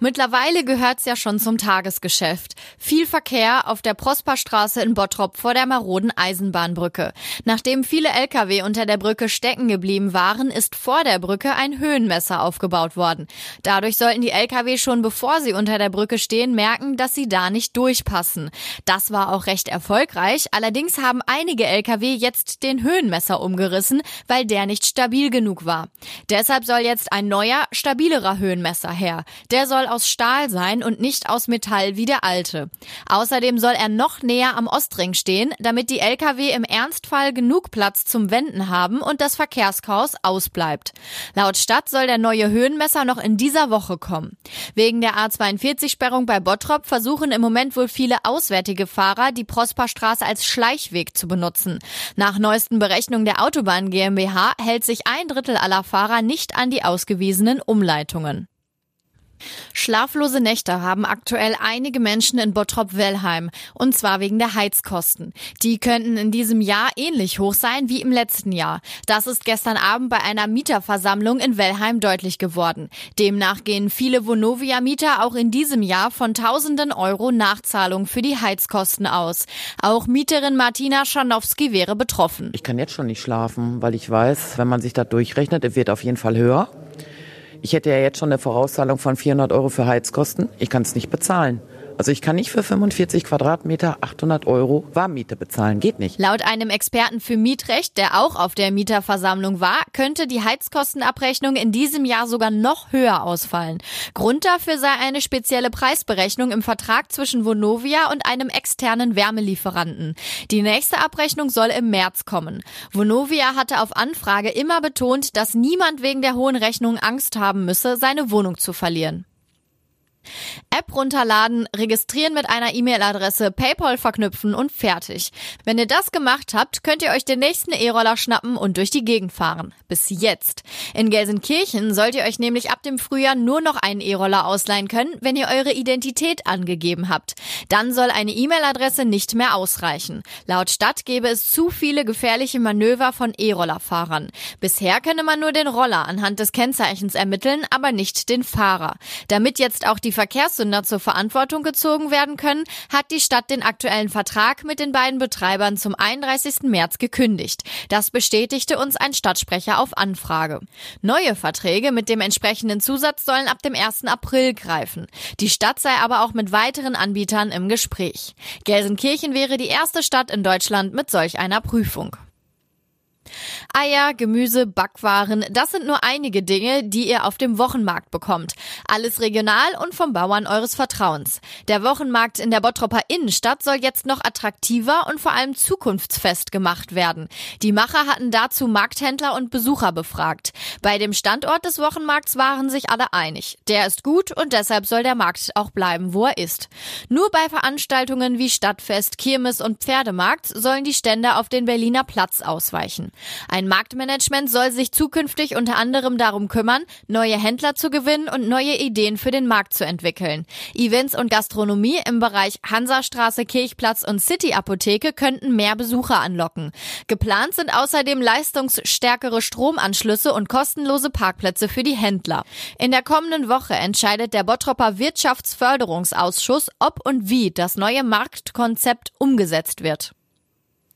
Mittlerweile gehört's ja schon zum Tagesgeschäft. Viel Verkehr auf der Prosperstraße in Bottrop vor der maroden Eisenbahnbrücke. Nachdem viele Lkw unter der Brücke stecken geblieben waren, ist vor der Brücke ein Höhenmesser aufgebaut worden. Dadurch sollten die Lkw schon bevor sie unter der Brücke stehen merken, dass sie da nicht durchpassen. Das war auch recht erfolgreich. Allerdings haben einige Lkw jetzt den Höhenmesser umgerissen, weil der nicht stabil genug war. Deshalb soll jetzt ein neuer stabilerer Höhenmesser her. Der soll aus Stahl sein und nicht aus Metall wie der alte. Außerdem soll er noch näher am Ostring stehen, damit die Lkw im Ernstfall genug Platz zum Wenden haben und das Verkehrschaos ausbleibt. Laut Stadt soll der neue Höhenmesser noch in dieser Woche kommen. Wegen der A42-Sperrung bei Bottrop versuchen im Moment wohl viele auswärtige Fahrer, die Prosperstraße als Schleichweg zu benutzen. Nach neuesten Berechnungen der Autobahn GmbH hält sich ein Drittel aller Fahrer nicht an die ausgewiesenen Umleitungen. Schlaflose Nächte haben aktuell einige Menschen in Bottrop-Wellheim, und zwar wegen der Heizkosten. Die könnten in diesem Jahr ähnlich hoch sein wie im letzten Jahr. Das ist gestern Abend bei einer Mieterversammlung in Wellheim deutlich geworden. Demnach gehen viele Vonovia-Mieter auch in diesem Jahr von tausenden Euro Nachzahlung für die Heizkosten aus. Auch Mieterin Martina Schanowski wäre betroffen. Ich kann jetzt schon nicht schlafen, weil ich weiß, wenn man sich da durchrechnet, es wird auf jeden Fall höher. Ich hätte ja jetzt schon eine Vorauszahlung von 400 Euro für Heizkosten. Ich kann es nicht bezahlen. Also ich kann nicht für 45 Quadratmeter 800 Euro Warmmiete bezahlen. Geht nicht. Laut einem Experten für Mietrecht, der auch auf der Mieterversammlung war, könnte die Heizkostenabrechnung in diesem Jahr sogar noch höher ausfallen. Grund dafür sei eine spezielle Preisberechnung im Vertrag zwischen Vonovia und einem externen Wärmelieferanten. Die nächste Abrechnung soll im März kommen. Vonovia hatte auf Anfrage immer betont, dass niemand wegen der hohen Rechnung Angst haben müsse, seine Wohnung zu verlieren. App runterladen, registrieren mit einer E-Mail-Adresse, PayPal verknüpfen und fertig. Wenn ihr das gemacht habt, könnt ihr euch den nächsten E-Roller schnappen und durch die Gegend fahren. Bis jetzt. In Gelsenkirchen sollt ihr euch nämlich ab dem Frühjahr nur noch einen E-Roller ausleihen können, wenn ihr eure Identität angegeben habt. Dann soll eine E-Mail-Adresse nicht mehr ausreichen. Laut Stadt gäbe es zu viele gefährliche Manöver von E-Roller-Fahrern. Bisher könne man nur den Roller anhand des Kennzeichens ermitteln, aber nicht den Fahrer. Damit jetzt auch die Verkehrssünder zur Verantwortung gezogen werden können, hat die Stadt den aktuellen Vertrag mit den beiden Betreibern zum 31. März gekündigt. Das bestätigte uns ein Stadtsprecher auf Anfrage. Neue Verträge mit dem entsprechenden Zusatz sollen ab dem 1. April greifen. Die Stadt sei aber auch mit weiteren Anbietern im Gespräch. Gelsenkirchen wäre die erste Stadt in Deutschland mit solch einer Prüfung. Eier, Gemüse, Backwaren, das sind nur einige Dinge, die ihr auf dem Wochenmarkt bekommt. Alles regional und vom Bauern eures Vertrauens. Der Wochenmarkt in der Bottropper Innenstadt soll jetzt noch attraktiver und vor allem zukunftsfest gemacht werden. Die Macher hatten dazu Markthändler und Besucher befragt. Bei dem Standort des Wochenmarkts waren sich alle einig. Der ist gut und deshalb soll der Markt auch bleiben, wo er ist. Nur bei Veranstaltungen wie Stadtfest, Kirmes und Pferdemarkt sollen die Stände auf den Berliner Platz ausweichen. Ein Marktmanagement soll sich zukünftig unter anderem darum kümmern, neue Händler zu gewinnen und neue Ideen für den Markt zu entwickeln. Events und Gastronomie im Bereich Hansastraße, Kirchplatz und City Apotheke könnten mehr Besucher anlocken. Geplant sind außerdem leistungsstärkere Stromanschlüsse und kostenlose Parkplätze für die Händler. In der kommenden Woche entscheidet der Bottropper Wirtschaftsförderungsausschuss, ob und wie das neue Marktkonzept umgesetzt wird.